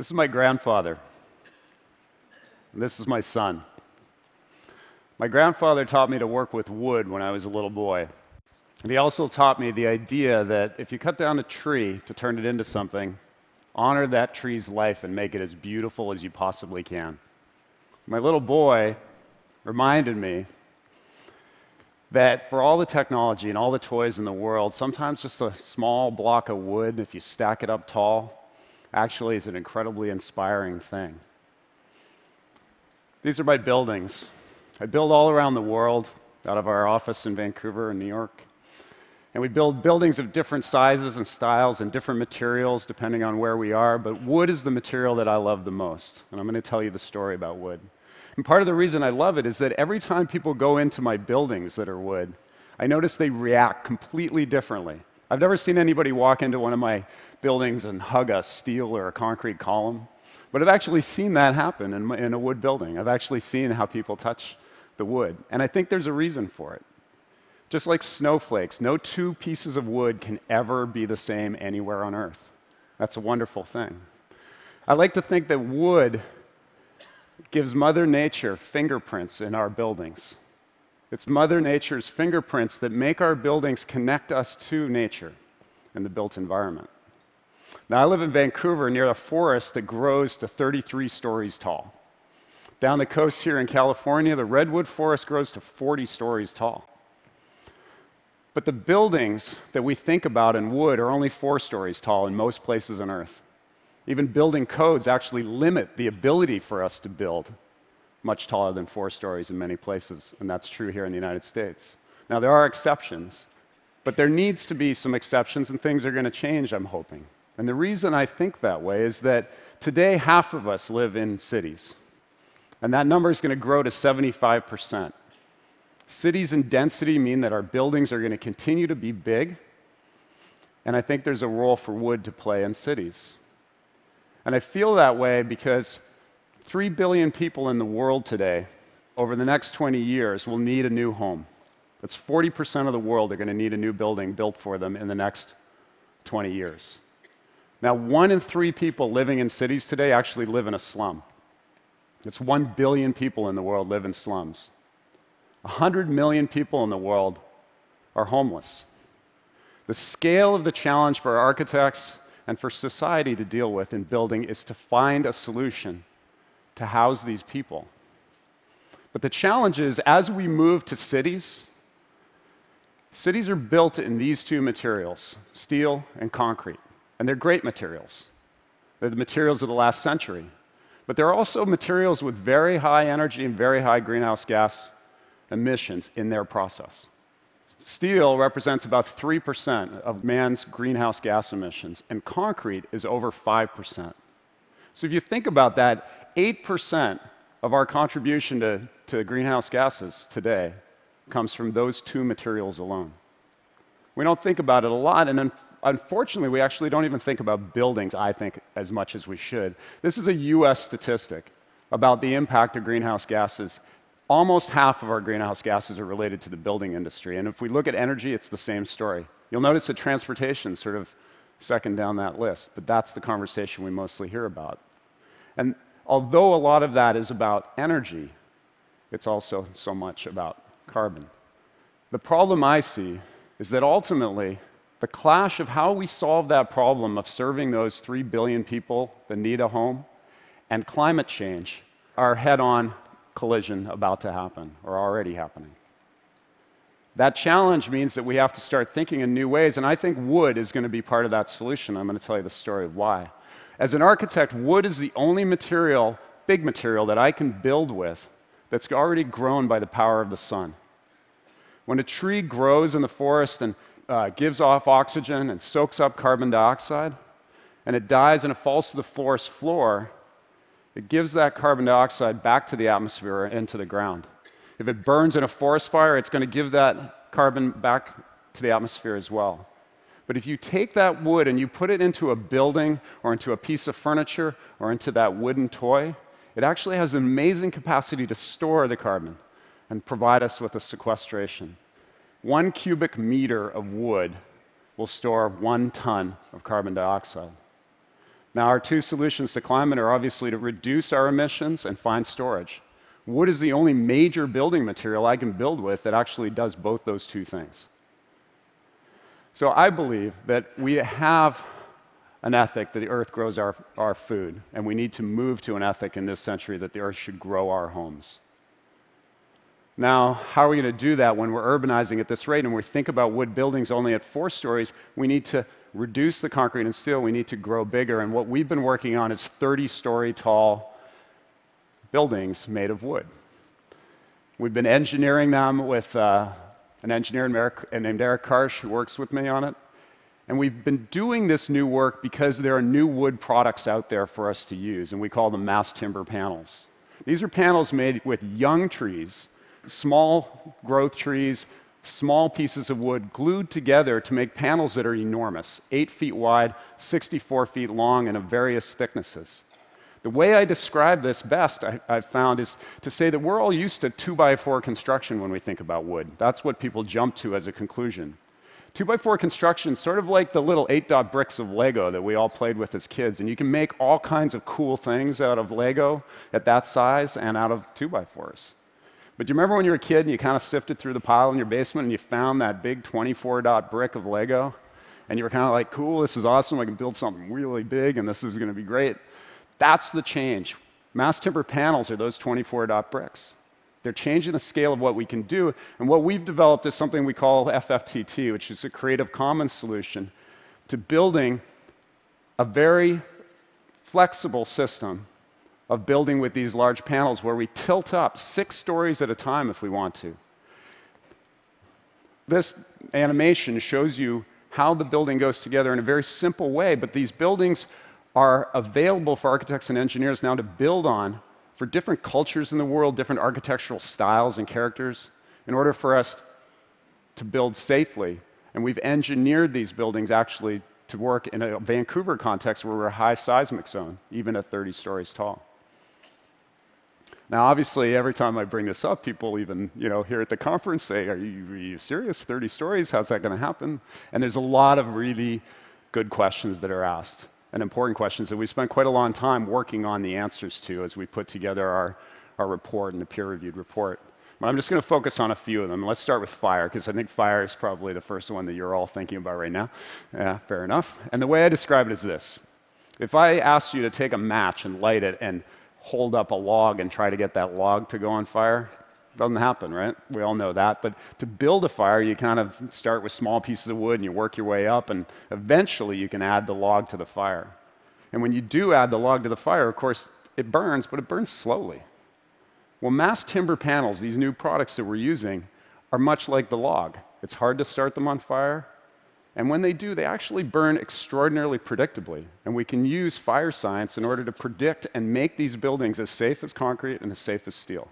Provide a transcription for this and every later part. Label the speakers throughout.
Speaker 1: This is my grandfather. And this is my son. My grandfather taught me to work with wood when I was a little boy. And he also taught me the idea that if you cut down a tree to turn it into something, honor that tree's life and make it as beautiful as you possibly can. My little boy reminded me that for all the technology and all the toys in the world, sometimes just a small block of wood, if you stack it up tall, actually is an incredibly inspiring thing. These are my buildings. I build all around the world out of our office in Vancouver and New York. And we build buildings of different sizes and styles and different materials depending on where we are, but wood is the material that I love the most. And I'm going to tell you the story about wood. And part of the reason I love it is that every time people go into my buildings that are wood, I notice they react completely differently. I've never seen anybody walk into one of my buildings and hug a steel or a concrete column, but I've actually seen that happen in, in a wood building. I've actually seen how people touch the wood. And I think there's a reason for it. Just like snowflakes, no two pieces of wood can ever be the same anywhere on earth. That's a wonderful thing. I like to think that wood gives Mother Nature fingerprints in our buildings. It's Mother Nature's fingerprints that make our buildings connect us to nature and the built environment. Now, I live in Vancouver near a forest that grows to 33 stories tall. Down the coast here in California, the redwood forest grows to 40 stories tall. But the buildings that we think about in wood are only four stories tall in most places on Earth. Even building codes actually limit the ability for us to build much taller than four stories in many places, and that's true here in the United States. Now, there are exceptions, but there needs to be some exceptions, and things are going to change, I'm hoping. And the reason I think that way is that today half of us live in cities. And that number is going to grow to 75%. Cities and density mean that our buildings are going to continue to be big. And I think there's a role for wood to play in cities. And I feel that way because 3 billion people in the world today, over the next 20 years, will need a new home. That's 40% of the world are going to need a new building built for them in the next 20 years. Now, one in three people living in cities today actually live in a slum. It's 1 billion people in the world live in slums. 100 million people in the world are homeless. The scale of the challenge for architects and for society to deal with in building is to find a solution to house these people. But the challenge is as we move to cities, cities are built in these two materials steel and concrete. And they're great materials. They're the materials of the last century. But they're also materials with very high energy and very high greenhouse gas emissions in their process. Steel represents about 3% of man's greenhouse gas emissions, and concrete is over 5%. So if you think about that, 8% of our contribution to, to greenhouse gases today comes from those two materials alone. We don't think about it a lot, and unfortunately, we actually don't even think about buildings, I think, as much as we should. This is a US statistic about the impact of greenhouse gases. Almost half of our greenhouse gases are related to the building industry. And if we look at energy, it's the same story. You'll notice that transportation sort of second down that list, but that's the conversation we mostly hear about. And although a lot of that is about energy, it's also so much about carbon. The problem I see is that ultimately the clash of how we solve that problem of serving those 3 billion people that need a home and climate change are head on collision about to happen or already happening. That challenge means that we have to start thinking in new ways, and I think wood is going to be part of that solution. I'm going to tell you the story of why. As an architect, wood is the only material, big material, that I can build with that's already grown by the power of the sun. When a tree grows in the forest and uh, gives off oxygen and soaks up carbon dioxide, and it dies and it falls to the forest floor, it gives that carbon dioxide back to the atmosphere and into the ground. If it burns in a forest fire, it's going to give that carbon back to the atmosphere as well. But if you take that wood and you put it into a building or into a piece of furniture or into that wooden toy, it actually has an amazing capacity to store the carbon and provide us with a sequestration. One cubic meter of wood will store one ton of carbon dioxide. Now, our two solutions to climate are obviously to reduce our emissions and find storage. Wood is the only major building material I can build with that actually does both those two things. So I believe that we have an ethic that the earth grows our, our food, and we need to move to an ethic in this century that the earth should grow our homes. Now, how are we going to do that when we're urbanizing at this rate and we think about wood buildings only at four stories? We need to reduce the concrete and steel, we need to grow bigger. And what we've been working on is 30 story tall buildings made of wood. We've been engineering them with uh, an engineer named Eric Karsh who works with me on it. And we've been doing this new work because there are new wood products out there for us to use, and we call them mass timber panels. These are panels made with young trees, small growth trees, small pieces of wood glued together to make panels that are enormous, eight feet wide, 64 feet long, and of various thicknesses. The way I describe this best, I, have found, is to say that we're all used to two by four construction when we think about wood. That's what people jump to as a conclusion. Two by four construction, sort of like the little eight dot bricks of Lego that we all played with as kids. And you can make all kinds of cool things out of Lego at that size and out of two by fours. But do you remember when you were a kid and you kind of sifted through the pile in your basement and you found that big 24 dot brick of Lego? And you were kind of like, cool, this is awesome. I can build something really big and this is going to be great. That's the change. Mass timber panels are those 24 dot bricks. They're changing the scale of what we can do. And what we've developed is something we call FFTT, which is a Creative Commons solution to building a very flexible system of building with these large panels where we tilt up six stories at a time if we want to. This animation shows you how the building goes together in a very simple way, but these buildings are available for architects and engineers now to build on for different cultures in the world, different architectural styles and characters, in order for us to build safely. And we've engineered these buildings actually to work in a Vancouver context where we're a high seismic zone, even at 30 stories tall. Now, obviously, every time I bring this up, people even, you know, here at the conference say, are you, are you serious? 30 stories? How's that going to happen? And there's a lot of really good questions that are asked and important questions that we spent quite a long time working on the answers to as we put together our, our report and the peer-reviewed report. But I'm just going to focus on a few of them. Let's start with fire, because I think fire is probably the first one that you're all thinking about right now. Yeah, fair enough. And the way I describe it is this. If I asked you to take a match and light it and hold up a log and try to get that log to go on fire. Doesn't happen, right? We all know that. But to build a fire, you kind of start with small pieces of wood and you work your way up, and eventually you can add the log to the fire. And when you do add the log to the fire, of course, it burns, but it burns slowly. Well, mass timber panels, these new products that we're using, are much like the log. It's hard to start them on fire, and when they do, they actually burn extraordinarily predictably. And we can use fire science in order to predict and make these buildings as safe as concrete and as safe as steel.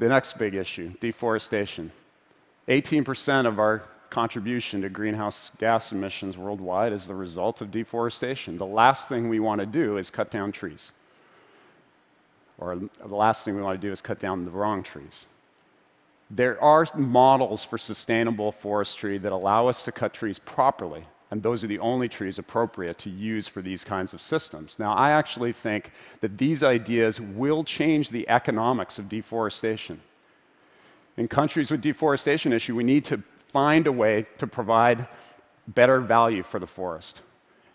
Speaker 1: The next big issue deforestation. 18% of our contribution to greenhouse gas emissions worldwide is the result of deforestation. The last thing we want to do is cut down trees. Or the last thing we want to do is cut down the wrong trees. There are models for sustainable forestry that allow us to cut trees properly, and those are the only trees appropriate to use for these kinds of systems. Now, I actually think that these ideas will change the economics of deforestation. In countries with deforestation issue, we need to find a way to provide better value for the forest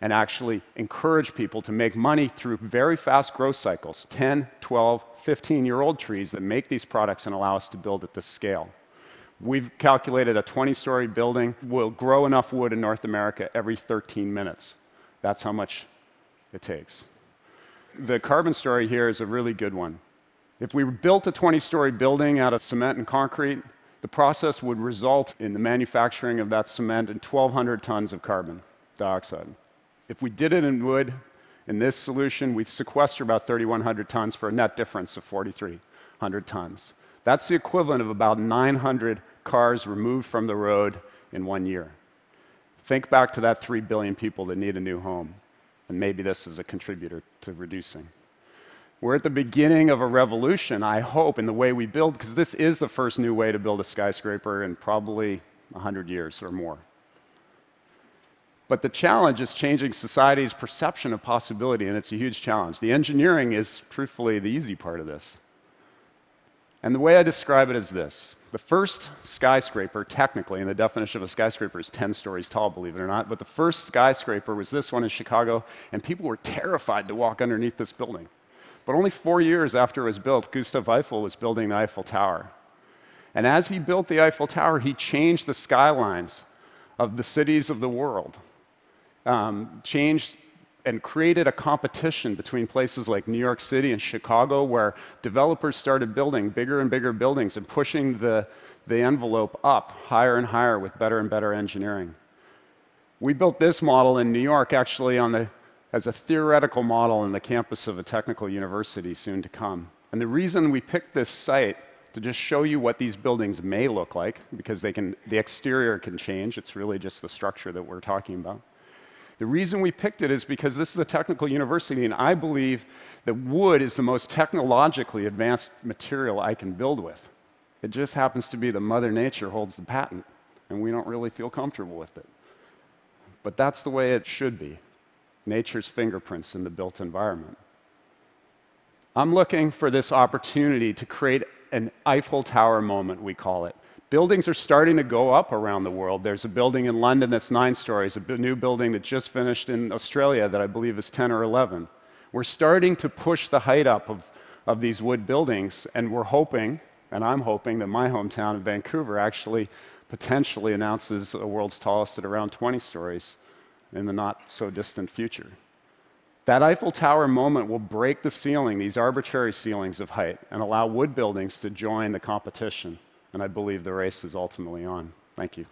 Speaker 1: and actually encourage people to make money through very fast growth cycles 10, 12, 15 year old trees that make these products and allow us to build at this scale. We've calculated a 20 story building will grow enough wood in North America every 13 minutes. That's how much it takes. The carbon story here is a really good one. If we built a 20 story building out of cement and concrete, the process would result in the manufacturing of that cement in 1,200 tons of carbon dioxide. If we did it in wood, in this solution, we'd sequester about 3,100 tons for a net difference of 4,300 tons. That's the equivalent of about 900 cars removed from the road in one year. Think back to that 3 billion people that need a new home, and maybe this is a contributor to reducing. We're at the beginning of a revolution, I hope, in the way we build, because this is the first new way to build a skyscraper in probably 100 years or more. But the challenge is changing society's perception of possibility, and it's a huge challenge. The engineering is, truthfully, the easy part of this. And the way I describe it is this the first skyscraper, technically, and the definition of a skyscraper is 10 stories tall, believe it or not, but the first skyscraper was this one in Chicago, and people were terrified to walk underneath this building. But only four years after it was built, Gustav Eiffel was building the Eiffel Tower. And as he built the Eiffel Tower, he changed the skylines of the cities of the world, um, changed and created a competition between places like New York City and Chicago where developers started building bigger and bigger buildings and pushing the, the envelope up higher and higher with better and better engineering. We built this model in New York actually on the, as a theoretical model in the campus of a technical university soon to come. And the reason we picked this site to just show you what these buildings may look like, because they can, the exterior can change, it's really just the structure that we're talking about. The reason we picked it is because this is a technical university, and I believe that wood is the most technologically advanced material I can build with. It just happens to be that Mother Nature holds the patent, and we don't really feel comfortable with it. But that's the way it should be nature's fingerprints in the built environment. I'm looking for this opportunity to create an Eiffel Tower moment, we call it. Buildings are starting to go up around the world. There's a building in London that's nine stories, a new building that just finished in Australia that I believe is 10 or 11. We're starting to push the height up of, of these wood buildings, and we're hoping, and I'm hoping, that my hometown of Vancouver actually potentially announces the world's tallest at around 20 stories in the not so distant future. That Eiffel Tower moment will break the ceiling, these arbitrary ceilings of height, and allow wood buildings to join the competition and I believe the race is ultimately on. Thank you.